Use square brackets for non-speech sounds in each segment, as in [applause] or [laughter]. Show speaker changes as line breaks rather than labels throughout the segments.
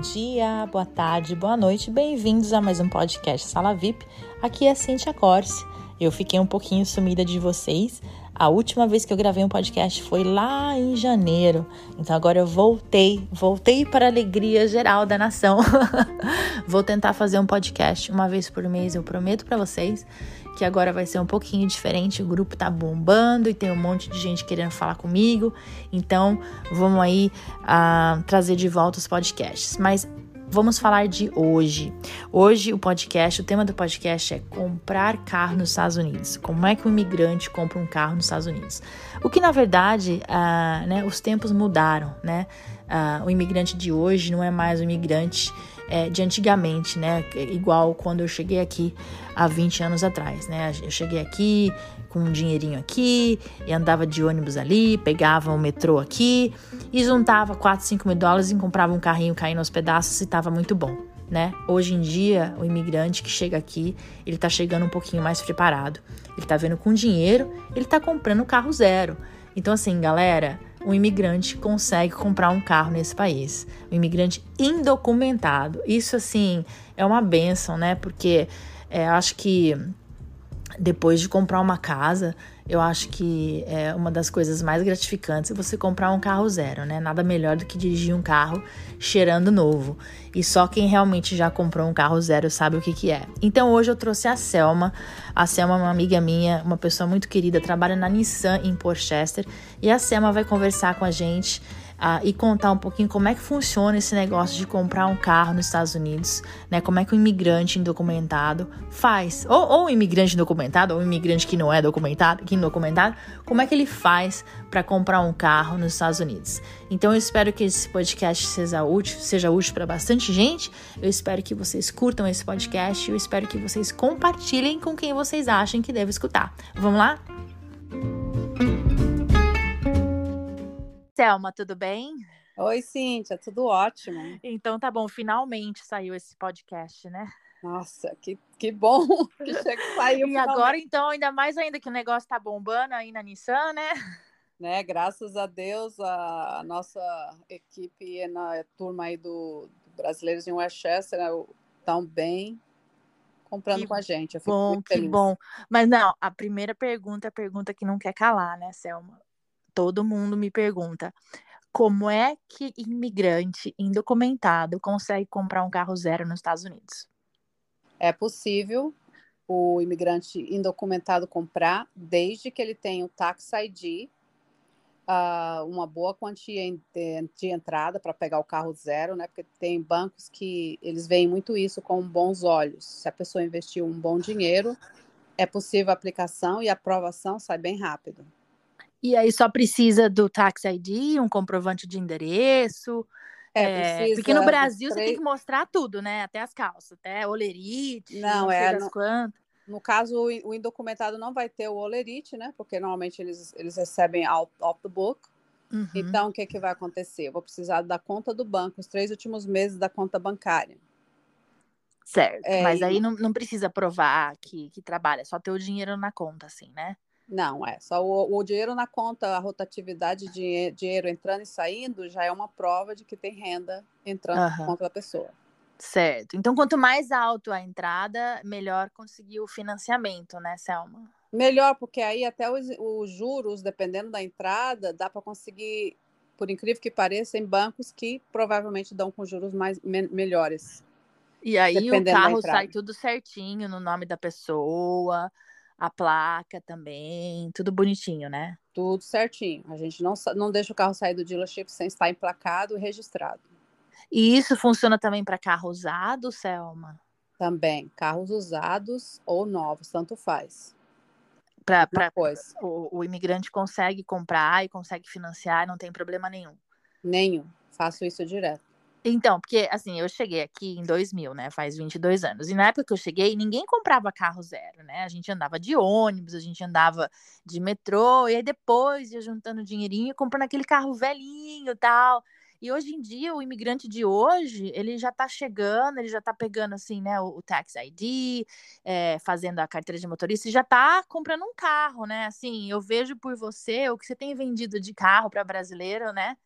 dia, boa tarde, boa noite, bem-vindos a mais um podcast Sala VIP. Aqui é Cintia Corse. Eu fiquei um pouquinho sumida de vocês. A última vez que eu gravei um podcast foi lá em janeiro. Então agora eu voltei, voltei para a alegria geral da nação. [laughs] Vou tentar fazer um podcast uma vez por mês, eu prometo para vocês que agora vai ser um pouquinho diferente. O grupo tá bombando e tem um monte de gente querendo falar comigo. Então, vamos aí uh, trazer de volta os podcasts. Mas vamos falar de hoje. Hoje, o podcast, o tema do podcast é comprar carro nos Estados Unidos. Como é que um imigrante compra um carro nos Estados Unidos? O que, na verdade, uh, né, os tempos mudaram, né? Uh, o imigrante de hoje não é mais o imigrante é, de antigamente, né? Igual quando eu cheguei aqui há 20 anos atrás, né? Eu cheguei aqui com um dinheirinho aqui, e andava de ônibus ali, pegava o metrô aqui e juntava 4, 5 mil dólares e comprava um carrinho caindo aos pedaços e estava muito bom. Né? Hoje em dia, o imigrante que chega aqui, ele tá chegando um pouquinho mais preparado. Ele tá vendo com dinheiro, ele tá comprando carro zero. Então, assim, galera, um imigrante consegue comprar um carro nesse país. Um imigrante indocumentado. Isso, assim, é uma benção, né? Porque é, acho que depois de comprar uma casa, eu acho que é uma das coisas mais gratificantes é você comprar um carro zero, né? Nada melhor do que dirigir um carro cheirando novo. E só quem realmente já comprou um carro zero sabe o que, que é. Então hoje eu trouxe a Selma. A Selma é uma amiga minha, uma pessoa muito querida, trabalha na Nissan em Portchester. E a Selma vai conversar com a gente e contar um pouquinho como é que funciona esse negócio de comprar um carro nos Estados Unidos, né? Como é que um imigrante indocumentado faz, ou, ou um imigrante indocumentado, ou um imigrante que não é documentado, que indocumentado, como é que ele faz para comprar um carro nos Estados Unidos. Então eu espero que esse podcast seja útil, seja útil para bastante gente. Eu espero que vocês curtam esse podcast. Eu espero que vocês compartilhem com quem vocês acham que deve escutar. Vamos lá? Selma, tudo bem?
Oi, Cíntia, tudo ótimo.
Então tá bom, finalmente saiu esse podcast, né?
Nossa, que, que bom [laughs] que saiu.
e agora, então, ainda mais ainda que o negócio tá bombando aí na Nissan, né?
Né, graças a Deus, a, a nossa equipe e na turma aí do, do Brasileiros em Westchester estão né, bem comprando que com a gente. Eu
bom, que
feliz.
bom. Mas não, a primeira pergunta é a pergunta que não quer calar, né, Selma? Todo mundo me pergunta como é que imigrante indocumentado consegue comprar um carro zero nos Estados Unidos?
É possível o imigrante indocumentado comprar, desde que ele tenha o Tax ID, uh, uma boa quantia de, de entrada para pegar o carro zero, né? Porque tem bancos que eles veem muito isso com bons olhos. Se a pessoa investiu um bom dinheiro, é possível a aplicação e a aprovação sai bem rápido.
E aí só precisa do Tax ID, um comprovante de endereço.
É,
é, porque no Brasil você tem que mostrar tudo, né? Até as calças, até olerite,
não,
não
é,
no, quanto.
No caso, o indocumentado não vai ter o olerite, né? Porque normalmente eles, eles recebem out, off the book. Uhum. Então, o que, que vai acontecer? Eu vou precisar da conta do banco, os três últimos meses da conta bancária.
Certo, é, mas aí não, não precisa provar que, que trabalha, é só ter o dinheiro na conta, assim, né?
Não, é só o, o, dinheiro na conta, a rotatividade de dinheiro entrando e saindo já é uma prova de que tem renda entrando uhum. na conta da pessoa.
Certo. Então, quanto mais alto a entrada, melhor conseguir o financiamento, né, Selma?
Melhor, porque aí até os, os juros, dependendo da entrada, dá para conseguir, por incrível que pareça, em bancos que provavelmente dão com juros mais me, melhores.
E aí o carro sai tudo certinho no nome da pessoa a placa também, tudo bonitinho, né?
Tudo certinho. A gente não, não deixa o carro sair do dealership sem estar emplacado e registrado.
E isso funciona também para carro usado, Selma?
Também. Carros usados ou novos, tanto faz.
Pra, pra, o, o imigrante consegue comprar e consegue financiar, não tem problema nenhum.
Nenhum. Faço isso direto.
Então, porque assim, eu cheguei aqui em 2000, né? Faz 22 anos. E na época que eu cheguei, ninguém comprava carro zero, né? A gente andava de ônibus, a gente andava de metrô, e aí depois ia juntando dinheirinho, comprando aquele carro velhinho tal. E hoje em dia, o imigrante de hoje, ele já tá chegando, ele já tá pegando, assim, né, o, o Tax ID, é, fazendo a carteira de motorista, e já tá comprando um carro, né? Assim, eu vejo por você o que você tem vendido de carro para brasileiro, né?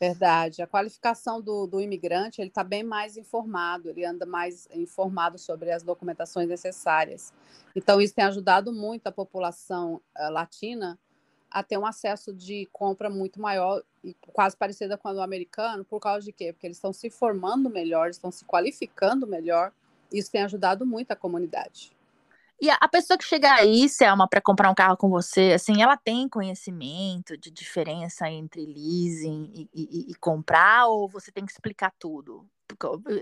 Verdade. A qualificação do, do imigrante ele está bem mais informado, ele anda mais informado sobre as documentações necessárias. Então, isso tem ajudado muito a população uh, latina a ter um acesso de compra muito maior e quase parecida com a do americano, por causa de quê? Porque eles estão se formando melhor, estão se qualificando melhor. Isso tem ajudado muito a comunidade.
E a pessoa que chega aí, Selma, para comprar um carro com você, assim, ela tem conhecimento de diferença entre leasing e, e, e comprar, ou você tem que explicar tudo?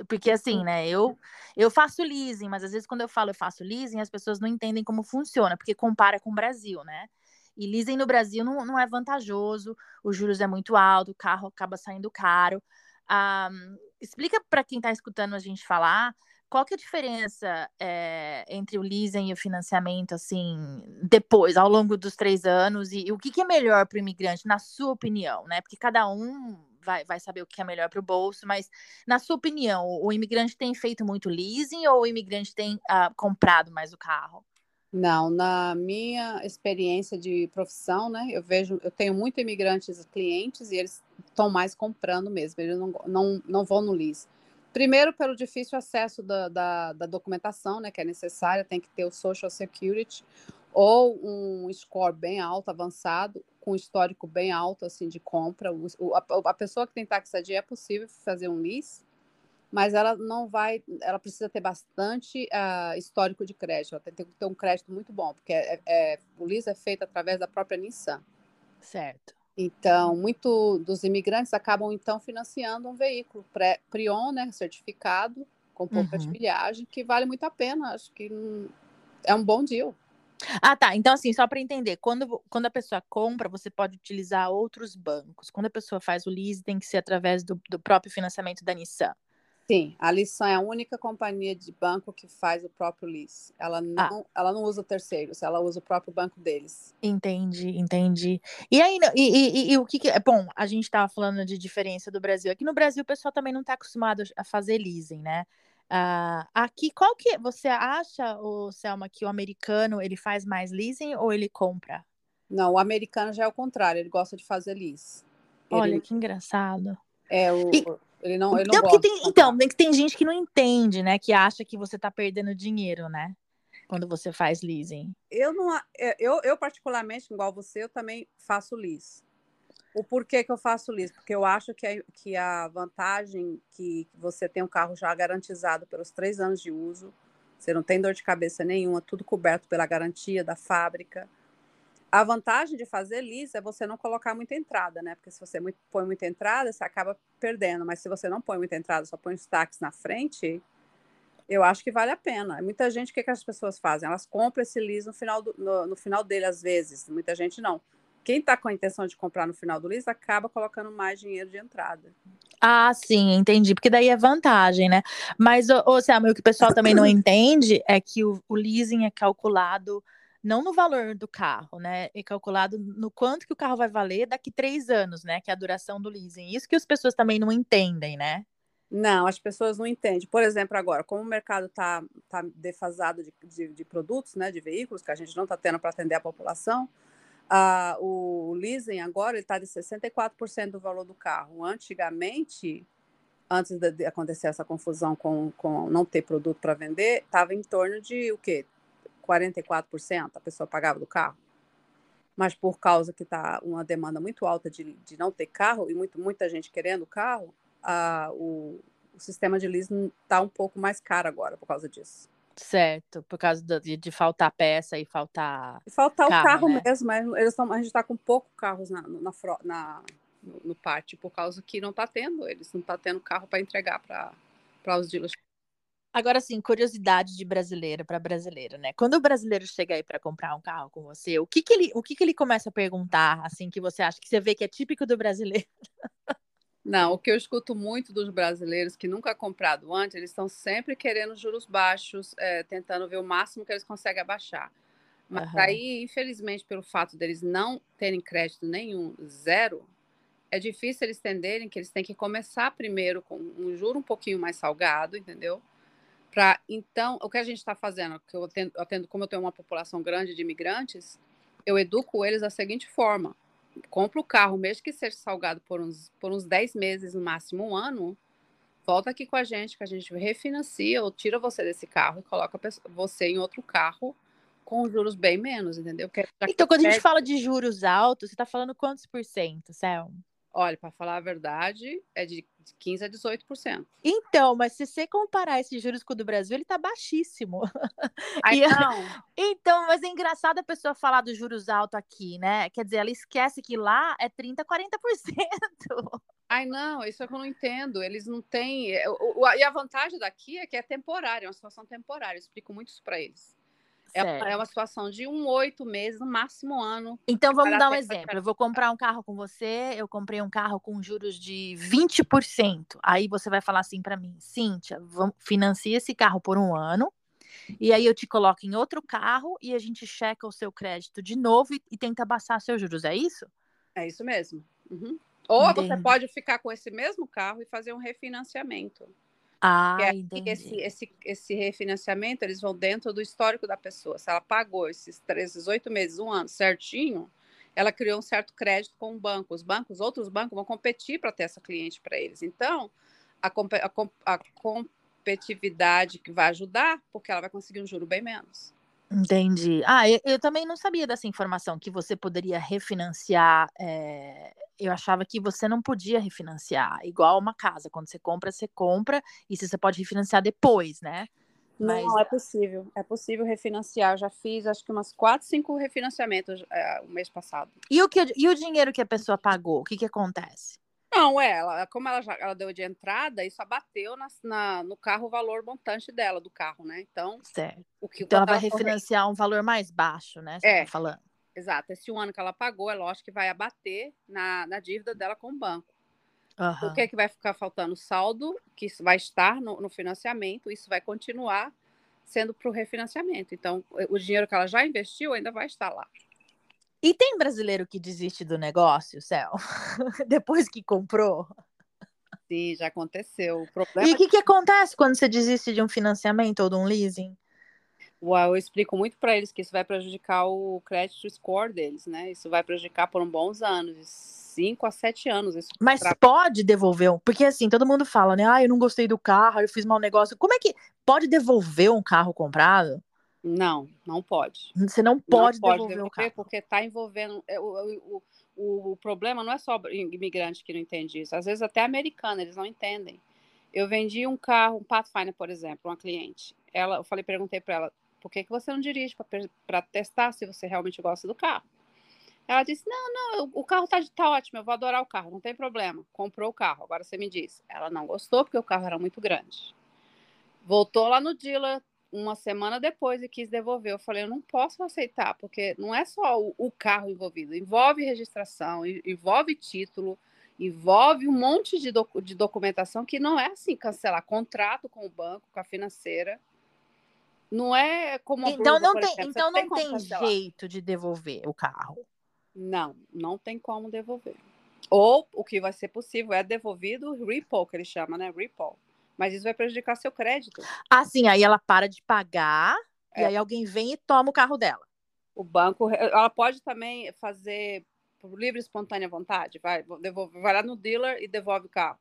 Porque assim, né, eu, eu faço leasing, mas às vezes quando eu falo eu faço leasing, as pessoas não entendem como funciona, porque compara com o Brasil, né? E leasing no Brasil não, não é vantajoso, os juros é muito alto, o carro acaba saindo caro. Ah, explica para quem está escutando a gente falar qual que é a diferença é, entre o leasing e o financiamento, assim, depois, ao longo dos três anos, e, e o que, que é melhor para o imigrante, na sua opinião, né? Porque cada um vai, vai saber o que é melhor para o bolso, mas na sua opinião, o, imigrante tem feito muito leasing ou o imigrante tem uh, comprado mais o carro?
Não, na minha experiência de profissão, né, eu vejo, eu tenho muito imigrantes clientes e eles estão mais comprando mesmo, eles não, não, não vão no lease. Primeiro, pelo difícil acesso da, da, da, documentação, né, que é necessária, tem que ter o Social Security ou um score bem alto, avançado, com histórico bem alto assim de compra. O, a, a, pessoa que tem taxadia é possível fazer um lease, mas ela não vai, ela precisa ter bastante uh, histórico de crédito, ela tem, tem, que ter um crédito muito bom, porque é, é, o lease é feito através da própria Nissan.
Certo.
Então, muito dos imigrantes acabam então financiando um veículo Prion, né, certificado, com pouca uhum. de milhagem, que vale muito a pena. Acho que é um bom deal.
Ah, tá. Então, assim, só para entender, quando, quando a pessoa compra, você pode utilizar outros bancos. Quando a pessoa faz o lease, tem que ser através do, do próprio financiamento da Nissan.
Sim, a Lissan é a única companhia de banco que faz o próprio lease. Ela ah. não, ah. ela não usa terceiros, ela usa o próprio banco deles.
Entendi, entendi. E aí, e, e, e o que, que é bom? A gente estava falando de diferença do Brasil. Aqui no Brasil o pessoal também não está acostumado a fazer leasing, né? Uh, aqui, qual que você acha, o Selma, que o americano ele faz mais leasing ou ele compra?
Não, o americano já é o contrário, ele gosta de fazer lease.
Olha que engraçado.
É o e... Ele não, ele não então,
tem, então, tem, tem gente que não entende, né? Que acha que você está perdendo dinheiro, né? Quando você faz leasing.
Eu não, é, eu, eu particularmente, igual você, eu também faço lease. O porquê que eu faço lease? Porque eu acho que a, que a vantagem que você tem um carro já garantizado pelos três anos de uso, você não tem dor de cabeça nenhuma, tudo coberto pela garantia da fábrica. A vantagem de fazer lease é você não colocar muita entrada, né? Porque se você põe muita entrada, você acaba perdendo. Mas se você não põe muita entrada, só põe os taxas na frente, eu acho que vale a pena. Muita gente, o que, que as pessoas fazem? Elas compram esse lease no final, do, no, no final dele, às vezes. Muita gente não. Quem está com a intenção de comprar no final do lease acaba colocando mais dinheiro de entrada.
Ah, sim, entendi. Porque daí é vantagem, né? Mas, ô, ô Selma, o que o pessoal também não [coughs] entende é que o, o leasing é calculado não no valor do carro, né? É calculado no quanto que o carro vai valer daqui três anos, né? Que é a duração do leasing. Isso que as pessoas também não entendem, né?
Não, as pessoas não entendem. Por exemplo, agora, como o mercado está tá defasado de, de, de, produtos, né, de veículos, que a gente não está tendo para atender a população, uh, o leasing agora está de 64% do valor do carro. Antigamente, antes de acontecer essa confusão com, com não ter produto para vender, estava em torno de o quê? 44% a pessoa pagava do carro. Mas por causa que está uma demanda muito alta de, de não ter carro e muito, muita gente querendo carro, a, o, o sistema de leasing está um pouco mais caro agora por causa disso.
Certo, por causa de, de faltar peça e faltar.
E faltar carro, o carro né? mesmo, mas eles tão, a gente está com pouco carros na, na, na, no, no pátio, por causa que não está tendo, eles não estão tá tendo carro para entregar para os dealers.
Agora, assim, curiosidade de brasileiro para brasileiro, né? Quando o brasileiro chega aí para comprar um carro com você, o que que ele, o que que ele começa a perguntar, assim, que você acha que você vê que é típico do brasileiro?
Não, o que eu escuto muito dos brasileiros que nunca comprado antes, eles estão sempre querendo juros baixos, é, tentando ver o máximo que eles conseguem abaixar. Mas uhum. aí, infelizmente, pelo fato deles não terem crédito nenhum, zero, é difícil eles entenderem que eles têm que começar primeiro com um juro um pouquinho mais salgado, entendeu? Pra, então, o que a gente está fazendo, que eu atendo, eu atendo, como eu tenho uma população grande de imigrantes, eu educo eles da seguinte forma: compra o carro, mesmo que seja salgado por uns, por uns 10 meses, no máximo um ano, volta aqui com a gente, que a gente refinancia ou tira você desse carro e coloca você em outro carro com juros bem menos, entendeu?
então, quando a gente fala de juros altos, você está falando quantos por cento, Selma?
Olha, para falar a verdade, é de 15% a 18%.
Então, mas se você comparar esses juros com o do Brasil, ele está baixíssimo.
Ai,
e, [laughs]
não.
Então, mas é engraçado a pessoa falar dos juros altos aqui, né? Quer dizer, ela esquece que lá é 30%, 40%.
Ai, não, isso é que eu não entendo. Eles não têm. É, e a vantagem daqui é que é temporária, é uma situação temporária. Eu explico muito isso para eles. É uma, é uma, situação de um oito meses, no máximo um ano.
Então vamos dar um exemplo. Eu vou comprar um carro com você, eu comprei um carro com juros de 20%. Aí você vai falar assim para mim, Cíntia, vamos, financia esse carro por um ano. E aí eu te coloco em outro carro e a gente checa o seu crédito de novo e, e tenta baixar seus juros, é isso?
É isso mesmo. Uhum. Ou Entendi. você pode ficar com esse mesmo carro e fazer um refinanciamento.
Ah,
é
entendi.
Esse, esse, esse refinanciamento, eles vão dentro do histórico da pessoa. Se ela pagou esses, três, esses oito meses, um ano certinho, ela criou um certo crédito com o banco. Os bancos, outros bancos vão competir para ter essa cliente para eles. Então, a, a, a competitividade que vai ajudar, porque ela vai conseguir um juro bem menos.
Entendi. Ah, eu, eu, também não sabia dessa informação, que você poderia refinanciar. É... Eu achava que você não podia refinanciar, igual uma casa. Quando você compra, você compra, e você pode refinanciar depois, né?
Mas... Não, é possível. É possível refinanciar. Eu já fiz, acho que umas quatro, cinco refinanciamentos é, o mês passado.
E o, que, e o dinheiro que a pessoa pagou? O que, que acontece?
Não, é, ela, como ela já ela deu de entrada, isso abateu na, na, no carro o valor montante dela, do carro, né? Então,
certo. O que, então ela vai refinanciar um valor mais baixo, né? Você
é,
tá falando.
Exato. Esse um ano que ela pagou, é lógico que vai abater na, na dívida dela com o banco.
Uhum.
O que, é que vai ficar faltando? Saldo, que vai estar no, no financiamento, isso vai continuar sendo para o refinanciamento. Então, o dinheiro que ela já investiu ainda vai estar lá.
E tem brasileiro que desiste do negócio, Céu, [laughs] depois que comprou?
Sim, já aconteceu. O problema
e o que, que acontece quando você desiste de um financiamento ou de um leasing?
Uau, eu explico muito para eles que isso vai prejudicar o crédito score deles, né? Isso vai prejudicar por bons anos, 5 a 7 anos. Isso
Mas pra... pode devolver, porque assim, todo mundo fala, né? Ah, eu não gostei do carro, eu fiz mau negócio. Como é que pode devolver um carro comprado?
Não, não pode.
Você não pode,
não pode
devolver, devolver o carro.
Porque está envolvendo. É, o, o, o, o, problema não é só imigrante que não entende isso. Às vezes até americano, eles não entendem. Eu vendi um carro, um Pathfinder, por exemplo, uma cliente. Ela, eu falei, perguntei para ela, por que, que você não dirige para testar se você realmente gosta do carro? Ela disse: Não, não, o carro tá, tá ótimo, eu vou adorar o carro, não tem problema. Comprou o carro, agora você me diz. Ela não gostou porque o carro era muito grande. Voltou lá no dealer, uma semana depois e quis devolver. Eu falei, eu não posso aceitar, porque não é só o, o carro envolvido, envolve registração, envolve título, envolve um monte de, doc, de documentação que não é assim, cancelar contrato com o banco, com a financeira. Não é como
Então
blusa,
não tem, exemplo, então não tem, tem jeito de devolver o carro.
Não, não tem como devolver. Ou o que vai ser possível é devolvido repo, que ele chama, né? Repo mas isso vai prejudicar seu crédito.
Ah, sim, aí ela para de pagar é. e aí alguém vem e toma o carro dela.
O banco, ela pode também fazer por livre e espontânea vontade, vai, devolve, vai lá no dealer e devolve o carro.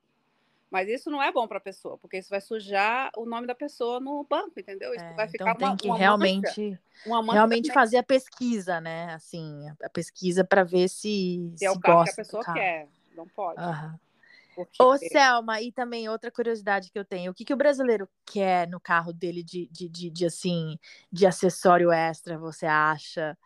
Mas isso não é bom para a pessoa, porque isso vai sujar o nome da pessoa no banco, entendeu? Isso
é,
vai
ficar
então
tem
uma,
que
uma
realmente,
mancha, uma
realmente fazer a pesquisa, né? Assim, a pesquisa para ver se
se, se é o carro que a pessoa quer. Não pode.
Uhum. Porque... Ô, Selma, e também outra curiosidade que eu tenho, o que, que o brasileiro quer no carro dele de, de, de, de assim, de acessório extra, você acha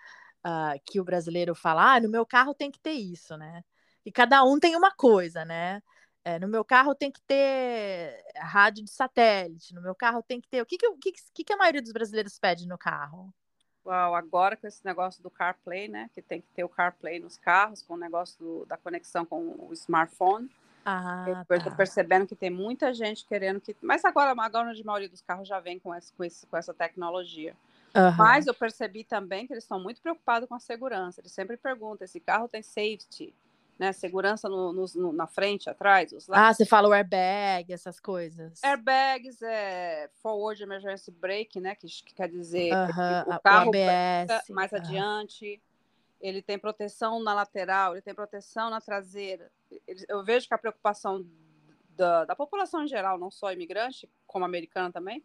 uh, que o brasileiro fala, ah, no meu carro tem que ter isso, né? E cada um tem uma coisa, né? É, no meu carro tem que ter rádio de satélite, no meu carro tem que ter. O que, que, que, que a maioria dos brasileiros pede no carro?
Uau, agora com esse negócio do CarPlay, né? Que tem que ter o CarPlay nos carros, com o negócio do, da conexão com o smartphone.
Ah,
eu estou tá. percebendo que tem muita gente querendo que. Mas agora, agora a maioria dos carros já vem com, esse, com, esse, com essa tecnologia. Uhum. Mas eu percebi também que eles estão muito preocupados com a segurança. Eles sempre perguntam: esse carro tem safety, né? Segurança no, no, no na frente, atrás. Os
ah, você fala o airbag, essas coisas.
Airbags, é forward emergency brake, né? Que, que quer dizer o carro
o ABS,
mais uhum. adiante ele tem proteção na lateral, ele tem proteção na traseira. Eu vejo que a preocupação da, da população em geral, não só imigrante, como americana também,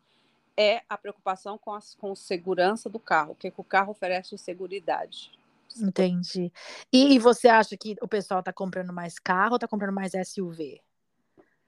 é a preocupação com a com segurança do carro, o que, que o carro oferece de segurança.
Entendi. E, e, você acha que o pessoal está comprando mais carro ou está comprando mais SUV?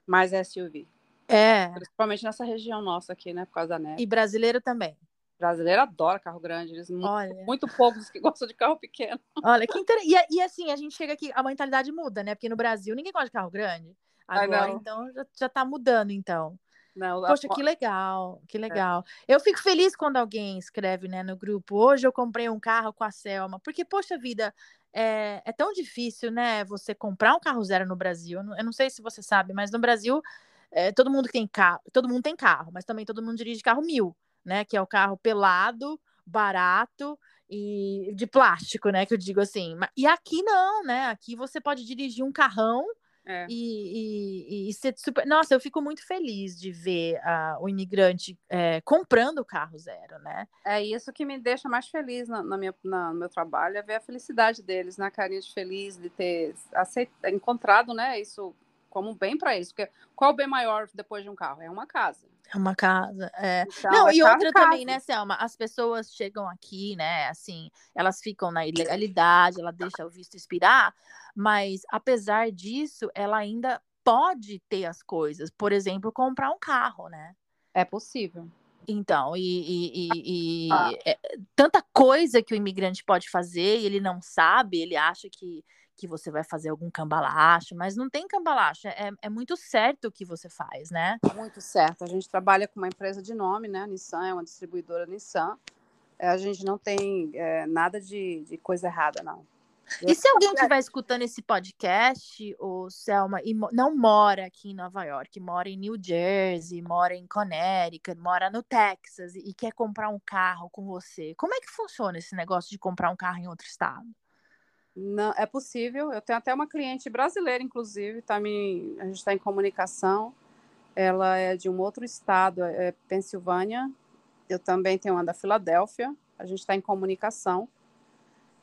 Mais SUV.
É.
Principalmente nessa região nossa aqui, né? Por causa da neve.
E brasileiro também.
Brasileiro adora carro grande, eles Olha. muito, muito poucos que [laughs] gostam de carro pequeno.
Olha, que inter... e, e assim, a gente chega aqui, a mentalidade muda, né? Porque no Brasil ninguém gosta de carro grande. Agora, então, já, já tá mudando, então. Não, Poxa, a... que legal, que é. legal. É. Eu fico feliz quando alguém escreve, né, no grupo, hoje eu comprei um carro com a Selma, porque, poxa vida, é, é tão difícil, né, você comprar um carro zero no Brasil. Eu não, eu não sei se você sabe, mas no Brasil, é, todo mundo tem carro, todo mundo tem carro, mas também todo mundo dirige carro mil né? Que é o carro pelado, barato e de plástico, né? Que eu digo assim. E aqui não, né? Aqui você pode dirigir um carrão é. e, e, e, ser super. Nossa, eu fico muito feliz de ver uh, o imigrante é, comprando o carro zero, né?
É isso que me deixa mais feliz na, na minha, na, no meu trabalho, é ver a felicidade deles, na carinha de feliz de ter aceit... encontrado, né? Isso como um bem para eles. Porque qual o bem maior depois de um carro? É uma casa.
É uma casa, é. Então, não, é e outra também, né, Selma? As pessoas chegam aqui, né, assim, elas ficam na ilegalidade, ela deixa o visto expirar, mas apesar disso, ela ainda pode ter as coisas. Por exemplo, comprar um carro, né?
É possível.
Então, e, e, e, e ah. é, tanta coisa que o imigrante pode fazer e ele não sabe, ele acha que que você vai fazer algum cambalacho, mas não tem cambalacho, é, é muito certo o que você faz, né?
Muito certo. A gente trabalha com uma empresa de nome, né? A Nissan é uma distribuidora Nissan. É, a gente não tem é, nada de, de coisa errada, não.
E se alguém estiver escutando esse podcast, o Selma, e não mora aqui em Nova York, mora em New Jersey, mora em Connecticut, mora no Texas e quer comprar um carro com você, como é que funciona esse negócio de comprar um carro em outro estado?
Não, é possível. Eu tenho até uma cliente brasileira, inclusive, tá me, a gente está em comunicação. Ela é de um outro estado, é, é Pensilvânia. Eu também tenho uma da Filadélfia. A gente está em comunicação.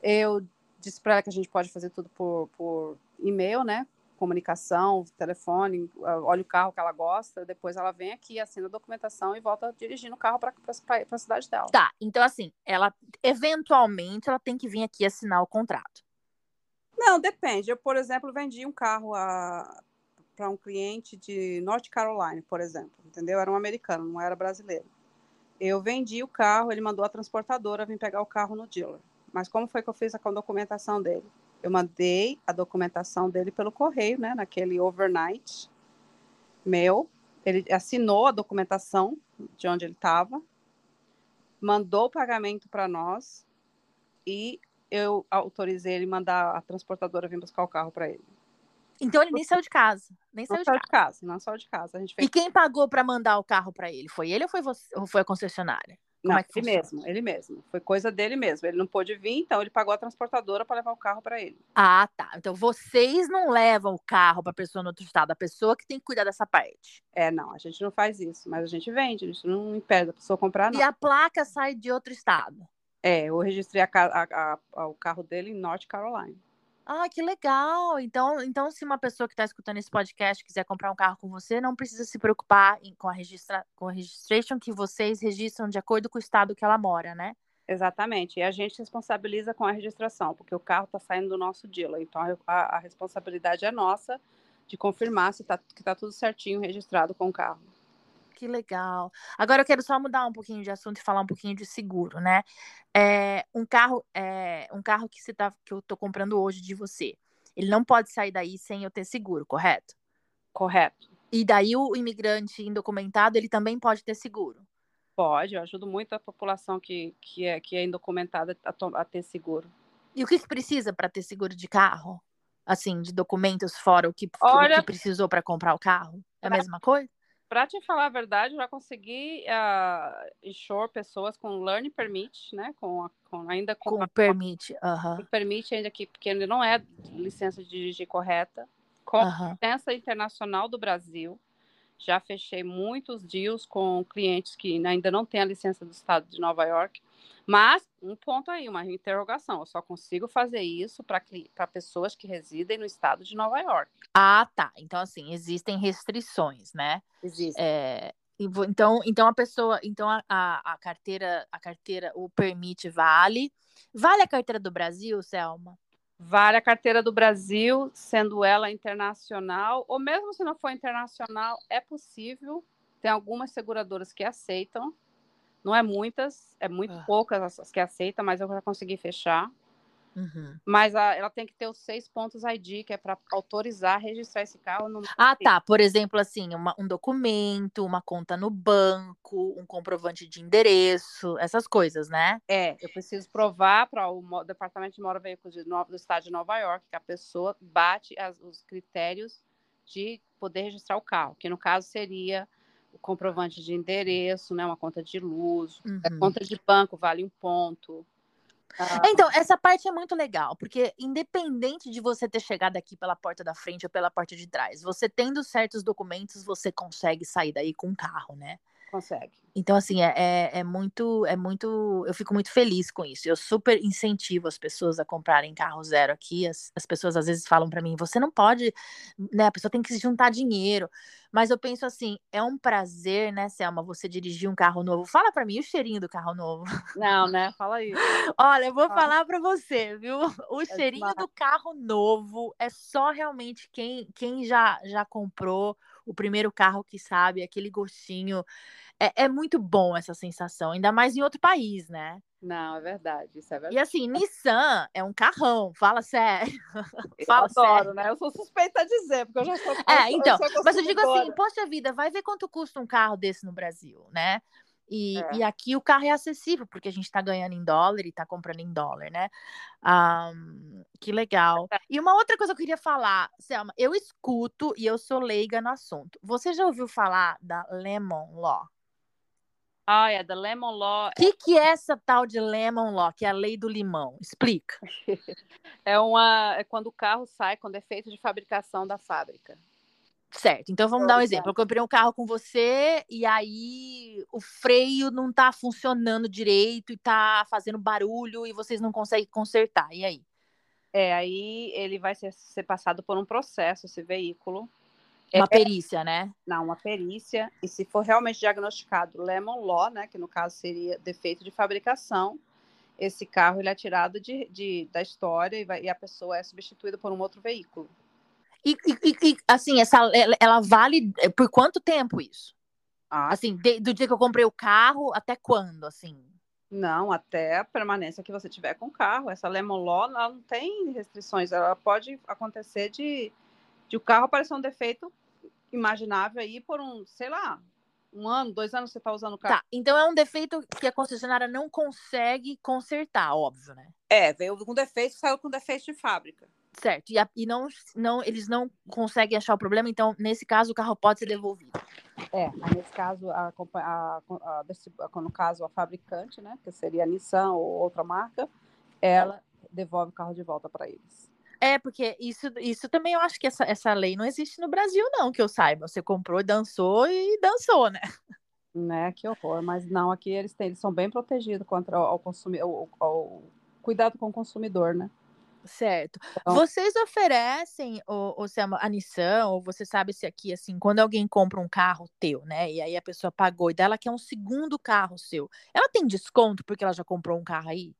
Eu disse para ela que a gente pode fazer tudo por, por e-mail, né? Comunicação, telefone, olha o carro que ela gosta, depois ela vem aqui, assina a documentação e volta dirigindo o carro para a cidade dela.
Tá, então assim, ela eventualmente ela tem que vir aqui assinar o contrato.
Não, depende. Eu, por exemplo, vendi um carro para um cliente de North Carolina, por exemplo, entendeu? Era um americano, não era brasileiro. Eu vendi o carro, ele mandou a transportadora vir pegar o carro no dealer. Mas como foi que eu fiz a documentação dele? Eu mandei a documentação dele pelo correio, né? Naquele overnight meu. Ele assinou a documentação de onde ele estava, mandou o pagamento para nós e eu autorizei ele mandar a transportadora vir buscar o carro para ele.
Então ele nem saiu de casa, nem saiu,
não
de, saiu
casa. de casa. Não saiu de casa. A gente fez...
E quem pagou para mandar o carro para ele? Foi ele ou foi você? Ou foi a concessionária?
Como não, é ele mesmo, ele mesmo. Foi coisa dele mesmo. Ele não pôde vir, então ele pagou a transportadora para levar o carro para ele.
Ah, tá. Então vocês não levam o carro para a pessoa no outro estado, a pessoa que tem que cuidar dessa parte.
É, não, a gente não faz isso, mas a gente vende, a gente não impede a pessoa comprar, não.
E a placa sai de outro estado.
É, eu registrei a, a, a, o carro dele em North Carolina.
Ah, que legal! Então, então se uma pessoa que está escutando esse podcast quiser comprar um carro com você, não precisa se preocupar em, com, a registra, com a registration que vocês registram de acordo com o estado que ela mora, né?
Exatamente. E a gente responsabiliza com a registração, porque o carro está saindo do nosso dealer. Então, a, a, responsabilidade é nossa de confirmar se tá, que está tudo certinho registrado com o carro
que legal. Agora eu quero só mudar um pouquinho de assunto e falar um pouquinho de seguro, né? É, um carro, é, um carro que você tá, que eu tô comprando hoje de você, ele não pode sair daí sem eu ter seguro, correto?
Correto.
E daí o imigrante indocumentado, ele também pode ter seguro?
Pode, eu ajudo muito a população que, que, é, que é indocumentada a, a ter seguro.
E o que, que precisa para ter seguro de carro? Assim, de documentos fora o que, Olha, o que precisou para comprar o carro? É a mesma coisa?
Para te falar a verdade, eu já consegui uh, pessoas com learning permit, né? Com, a, com ainda
com, com a, permit, uh -huh.
permite ainda que porque ele não é licença de dirigir correta, com uh -huh. licença internacional do Brasil. Já fechei muitos deals com clientes que ainda não têm a licença do estado de Nova York. Mas, um ponto aí, uma interrogação. Eu só consigo fazer isso para pessoas que residem no estado de Nova York.
Ah, tá. Então, assim, existem restrições, né?
Existem.
É, então, então a pessoa, então a, a, a, carteira, a carteira, o permite vale. Vale a carteira do Brasil, Selma?
Vale a carteira do Brasil, sendo ela internacional, ou mesmo se não for internacional, é possível. Tem algumas seguradoras que aceitam. Não é muitas, é muito ah. poucas as que aceitam, mas eu já consegui fechar. Uhum. Mas a, ela tem que ter os seis pontos ID, que é para autorizar registrar esse carro no.
Ah, tá. Por exemplo, assim, uma, um documento, uma conta no banco, um comprovante de endereço, essas coisas, né?
É, eu preciso provar para o Departamento de Moro Veículos de do Estado de Nova York que a pessoa bate as, os critérios de poder registrar o carro, que no caso seria o comprovante de endereço, né, uma conta de luz, uhum. conta de banco vale um ponto.
Ah. Então, essa parte é muito legal, porque independente de você ter chegado aqui pela porta da frente ou pela porta de trás, você tendo certos documentos, você consegue sair daí com um carro, né?
Consegue.
Então, assim, é, é, é, muito, é muito. Eu fico muito feliz com isso. Eu super incentivo as pessoas a comprarem carro zero aqui. As, as pessoas às vezes falam para mim: você não pode, né? A pessoa tem que juntar dinheiro. Mas eu penso assim: é um prazer, né, Selma, você dirigir um carro novo. Fala para mim o cheirinho do carro novo.
Não, né? Fala aí. [laughs]
Olha, eu vou Fala. falar para você, viu? O é cheirinho do carro novo é só realmente quem, quem já, já comprou o primeiro carro que sabe, aquele gostinho. É, é, muito bom essa sensação, ainda mais em outro país, né?
Não, é verdade, isso é verdade.
E assim, Nissan é um carrão, fala sério. [laughs]
Eu fala adoro, sério. né? Eu sou suspeita a dizer, porque eu já sou.
É, então, eu mas eu digo assim, poxa vida, vai ver quanto custa um carro desse no Brasil, né? E, é. e aqui o carro é acessível, porque a gente está ganhando em dólar e está comprando em dólar, né? Um, que legal. É. E uma outra coisa que eu queria falar, Selma, eu escuto e eu sou leiga no assunto. Você já ouviu falar da Lemon Law?
Ah, é da Lemon Law.
O que, que é essa tal de Lemon Law, que é a lei do limão? Explica. [laughs]
é uma é quando o carro sai com defeito de fabricação da fábrica.
Certo, então vamos dar um exemplo. Eu comprei um carro com você e aí o freio não tá funcionando direito e tá fazendo barulho e vocês não conseguem consertar. E aí?
É, aí ele vai ser, ser passado por um processo, esse veículo.
Uma é, perícia, né?
Não, uma perícia. E se for realmente diagnosticado Lemon Law, né, que no caso seria defeito de fabricação, esse carro ele é tirado de, de da história e, vai, e a pessoa é substituída por um outro veículo.
E, e, e, assim, essa, ela vale eh, por quanto tempo isso? Ah. Assim, de, do dia que eu comprei o carro até quando, assim?
Não, até a permanência que você tiver com o carro. Essa Lemon Law ela não tem restrições. Ela pode acontecer de, de o carro aparecer um defeito imaginável aí por um, sei lá, um ano, dois anos você está usando o carro. Tá,
então é um defeito que a concessionária não consegue consertar, óbvio, né?
É, veio com defeito, saiu com defeito de fábrica.
Certo, e, a, e não, não, eles não conseguem achar o problema, então, nesse caso, o carro pode ser devolvido.
É, nesse caso, a, a, a, no caso, a fabricante, né, que seria a Nissan ou outra marca, ela devolve o carro de volta para eles.
É, porque isso, isso também eu acho que essa, essa lei não existe no Brasil, não, que eu saiba. Você comprou, dançou e dançou, né?
Né, que horror. Mas não, aqui eles, têm, eles são bem protegidos contra o, consumidor, o, cuidado com o consumidor, né?
Certo. Então, Vocês oferecem, o, o, a Nissan, ou você sabe se aqui, assim, quando alguém compra um carro teu, né? E aí a pessoa pagou e dela quer um segundo carro seu. Ela tem desconto porque ela já comprou um carro aí?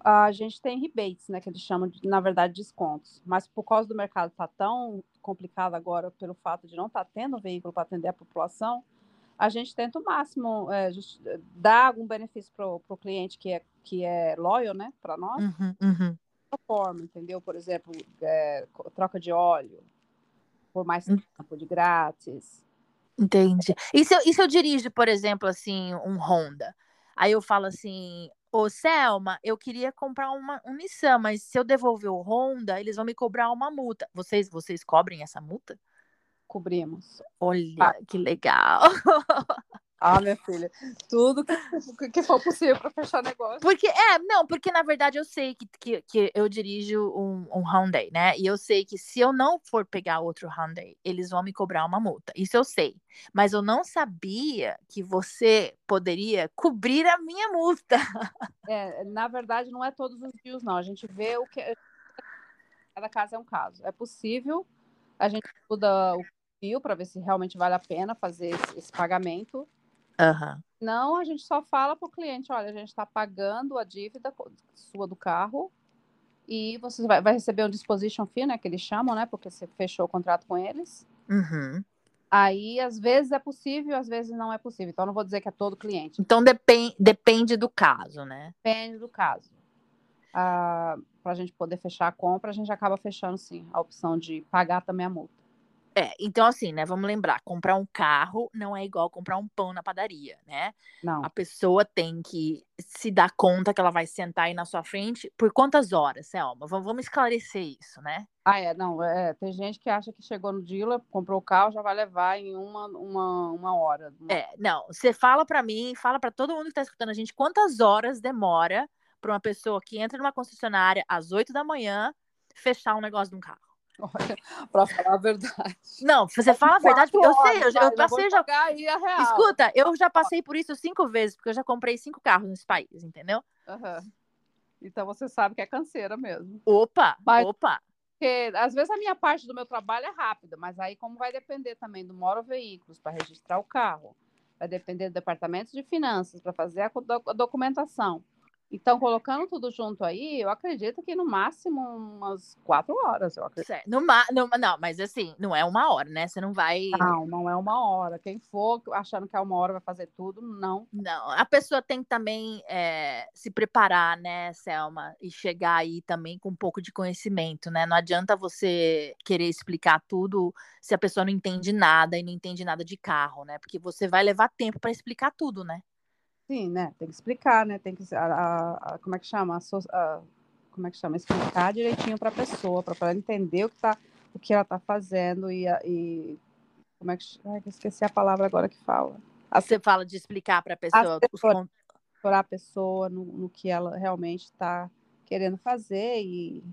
A gente tem rebates, né? Que eles chamam de, na verdade, descontos. Mas por causa do mercado estar tá tão complicado agora, pelo fato de não estar tá tendo veículo para atender a população, a gente tenta o máximo é, just, dar algum benefício para o cliente que é, que é loyal, né? Para nós. Uhum, uhum forma, entendeu? Por exemplo, é, troca de óleo por mais hum. tempo, de grátis.
Entendi. E se, eu, e se eu dirijo, por exemplo, assim, um Honda? Aí eu falo assim, ô Selma, eu queria comprar uma, um Nissan, mas se eu devolver o Honda, eles vão me cobrar uma multa. Vocês, vocês cobrem essa multa?
Cobrimos.
Olha, ah. que legal. [laughs]
Ah, minha filha, tudo que, que for possível para fechar negócio.
Porque, é, não, porque na verdade eu sei que, que, que eu dirijo um, um Hyundai, né? E eu sei que se eu não for pegar outro Hyundai, eles vão me cobrar uma multa. Isso eu sei. Mas eu não sabia que você poderia cobrir a minha multa. [laughs]
É, na verdade, não é todos os dias, não. A gente vê o que. Cada caso é um caso. É possível, a gente estuda o fio para ver se realmente vale a pena fazer esse, esse pagamento
Uhum.
Não, a gente só fala para o cliente, olha, a gente está pagando a dívida sua do carro e você vai, vai, receber um disposition fee, né, que eles chamam, né, porque você fechou o contrato com eles.
Uhum.
Aí, às vezes é possível, às vezes não é possível. Então, não vou dizer que é todo cliente.
Então, depend, depende do caso, né?
Depende do caso. Ah, para a gente poder fechar a compra, a gente acaba fechando, sim, a opção de pagar também a multa.
É, então assim, né, vamos lembrar, comprar um carro não é igual comprar um pão na padaria, né?
Não.
A pessoa tem que se dar conta que ela vai sentar aí na sua frente por quantas horas, Selma? Vamos, vamos esclarecer isso, né?
Ah, é, não, é, tem gente que acha que chegou no dealer, comprou o carro, já vai levar em uma, uma, uma hora.
É, não, você fala para mim, fala para todo mundo que tá escutando a gente, quantas horas demora para uma pessoa que entra numa concessionária às 8 da manhã fechar um negócio de um carro?
Olha, para falar a verdade.
Não, você fala a verdade, porque eu sei, eu, eu passei já. Escuta, eu já passei por isso cinco vezes, porque eu já comprei cinco carros nesse país, entendeu?
Uhum. Então você sabe que é canseira mesmo.
Opa, mas, opa.
Porque às vezes a minha parte do meu trabalho é rápida, mas aí como vai depender também do Moro Veículos para registrar o carro, vai depender do departamento de finanças para fazer a documentação. Então, colocando tudo junto aí, eu acredito que no máximo umas quatro horas, eu acredito.
Certo. No, no, não, mas assim, não é uma hora, né? Você não vai.
Não, não é uma hora. Quem for achando que é uma hora vai fazer tudo, não.
Não, a pessoa tem que também é, se preparar, né, Selma? E chegar aí também com um pouco de conhecimento, né? Não adianta você querer explicar tudo se a pessoa não entende nada e não entende nada de carro, né? Porque você vai levar tempo para explicar tudo, né?
Sim, né? Tem que explicar, né? Tem que a, a, a como é que chama? A, como é que chama? Explicar direitinho para a pessoa, para ela entender o que tá, o que ela está fazendo e, e como é que Ai, esqueci a palavra agora que fala.
Você fala de explicar para a pessoa
para a pessoa no, no que ela realmente está querendo fazer e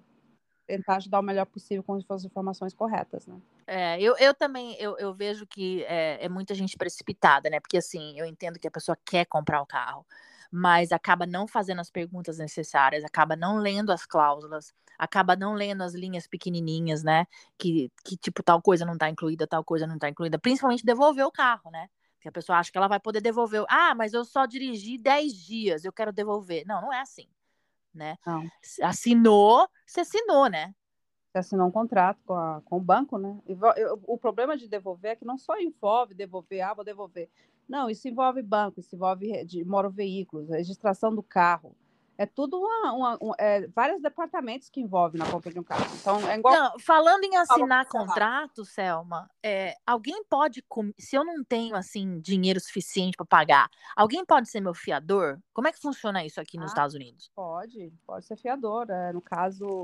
tentar ajudar o melhor possível com as informações corretas, né?
É, eu, eu também eu, eu vejo que é, é, muita gente precipitada, né? Porque assim, eu entendo que a pessoa quer comprar o carro, mas acaba não fazendo as perguntas necessárias, acaba não lendo as cláusulas, acaba não lendo as linhas pequenininhas, né? Que, que tipo, tal coisa não está incluída, tal coisa não está incluída, principalmente devolver o carro, né? Que a pessoa acha que ela vai poder devolver. Ah, mas eu só dirigi 10 dias, eu quero devolver. Não, não é assim, né?
Não.
Assinou, você assinou, né?
Você assinou um contrato com, a, com o banco, né? E, eu, o problema de devolver é que não só envolve devolver, ah, vou devolver. Não, isso envolve banco, isso envolve de moro veículos, registração do carro. É tudo uma, uma um, é, vários departamentos que envolvem na compra de um carro. Então, é igual. Não,
falando em assinar contrato, Selma, é, alguém pode, se eu não tenho assim dinheiro suficiente para pagar, alguém pode ser meu fiador? Como é que funciona isso aqui nos ah, Estados Unidos?
Pode, pode ser fiador. É, no caso,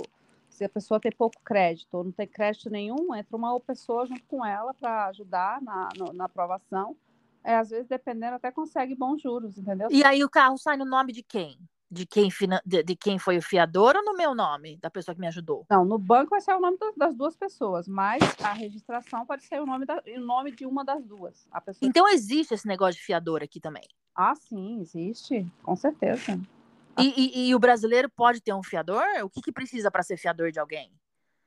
se a pessoa tem pouco crédito ou não tem crédito nenhum, entra uma pessoa junto com ela para ajudar na, no, na aprovação. É, às vezes, dependendo, até consegue bons juros, entendeu?
E aí o carro sai no nome de quem? De quem, de, de quem foi o fiador ou no meu nome, da pessoa que me ajudou?
Não, no banco vai ser o nome das, das duas pessoas, mas a registração pode ser o nome, da, o nome de uma das duas. A pessoa...
Então existe esse negócio de fiador aqui também?
Ah, sim, existe, com certeza.
E, e, e, o brasileiro pode ter um fiador? O que, que precisa para ser fiador de alguém?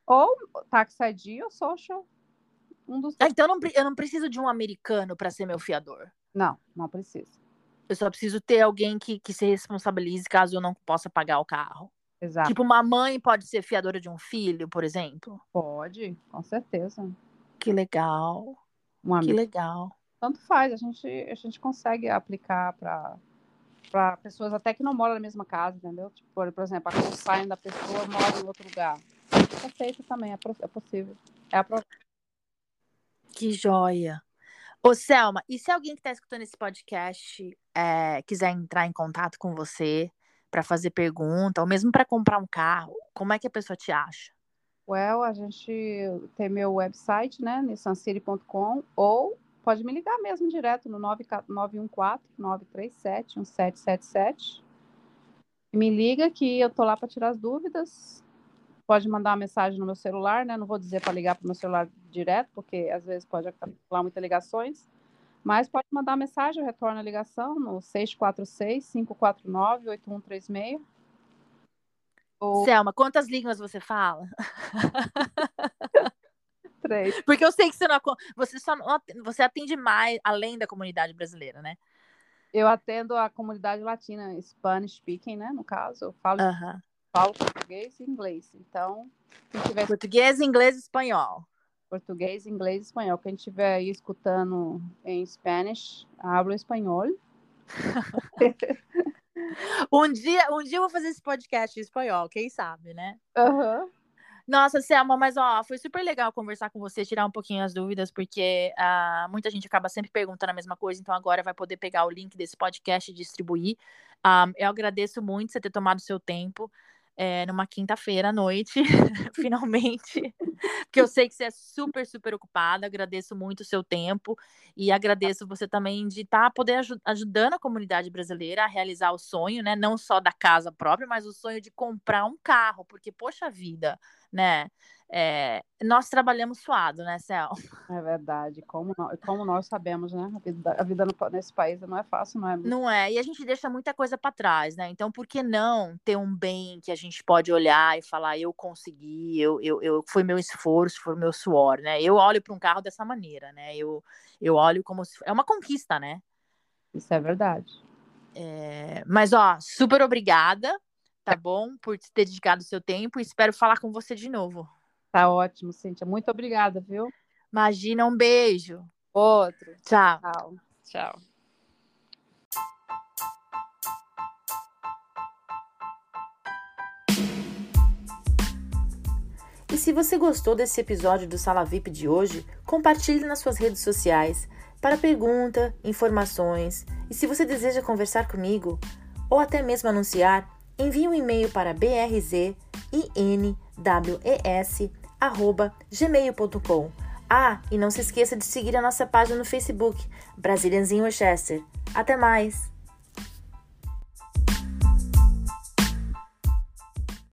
Ou tax ID ou social. Um dos
ah, então eu não, eu não preciso de um americano para ser meu fiador.
Não, não precisa.
Eu só preciso ter alguém que, que se responsabilize caso eu não possa pagar o carro.
Exato.
Tipo, uma mãe pode ser fiadora de um filho, por exemplo?
Pode, com certeza.
Que legal. Um que legal.
Tanto faz, a gente, a gente consegue aplicar para para pessoas até que não moram na mesma casa, entendeu? Tipo, por, exemplo, a consign da pessoa mora em outro lugar. É feito também, é, é possível. É aprovado.
Que joia. Ô, Selma, e se alguém que está escutando esse podcast é, quiser entrar em contato com você para fazer pergunta, ou mesmo para comprar um carro, como é que a pessoa te acha?
Well, a gente tem meu website, né, nissancity.com, ou pode me ligar mesmo direto no 914-937-1777. Me liga que eu tô lá para tirar as dúvidas. Pode mandar uma mensagem no meu celular, né? Não vou dizer para ligar para o meu celular direto, porque às vezes pode acabar muitas ligações. Mas pode mandar mensagem, eu retorno a ligação no 646-549-8136.
Ou... Selma, quantas línguas você fala? [laughs]
Três.
Porque eu sei que você não você só você atende mais além da comunidade brasileira, né?
Eu atendo a comunidade latina, Spanish speaking, né? No caso, eu falo, uh -huh. falo português e inglês. Então,
tiver... português, inglês espanhol.
Português, inglês espanhol. Quem estiver aí escutando em Spanish, hablo espanhol. [laughs]
um dia, um dia eu vou fazer esse podcast em espanhol, quem sabe, né?
Uhum.
Nossa, Selma, mas ó, foi super legal conversar com você, tirar um pouquinho as dúvidas, porque uh, muita gente acaba sempre perguntando a mesma coisa, então agora vai poder pegar o link desse podcast e distribuir. Um, ah, eu agradeço muito você ter tomado seu tempo é, numa quinta-feira à noite, [laughs] finalmente, porque eu sei que você é super, super ocupada, agradeço muito o seu tempo e agradeço você também de estar tá, poder aj ajudando a comunidade brasileira a realizar o sonho, né, não só da casa própria, mas o sonho de comprar um carro, porque, poxa vida, né, é, nós trabalhamos suado, né, Cel? [laughs]
É verdade. Como nós, como nós sabemos, né? A vida, a vida no, nesse país não é fácil, não é?
Não é. E a gente deixa muita coisa para trás, né? Então, por que não ter um bem que a gente pode olhar e falar, eu consegui, eu, eu, eu foi meu esforço, foi meu suor, né? Eu olho para um carro dessa maneira, né? Eu, eu olho como se... é uma conquista, né?
Isso é verdade.
É... Mas, ó, super obrigada, tá bom? Por ter dedicado o seu tempo e espero falar com você de novo.
Tá ótimo, Cíntia. Muito obrigada, viu?
Imagina, um beijo.
Outro.
Tchau.
Tchau. Tchau.
E se você gostou desse episódio do Sala VIP de hoje, compartilhe nas suas redes sociais para pergunta, informações e se você deseja conversar comigo ou até mesmo anunciar, envie um e-mail para brzинws gmail.com. Ah, e não se esqueça de seguir a nossa página no Facebook, Brazilians in. Até mais!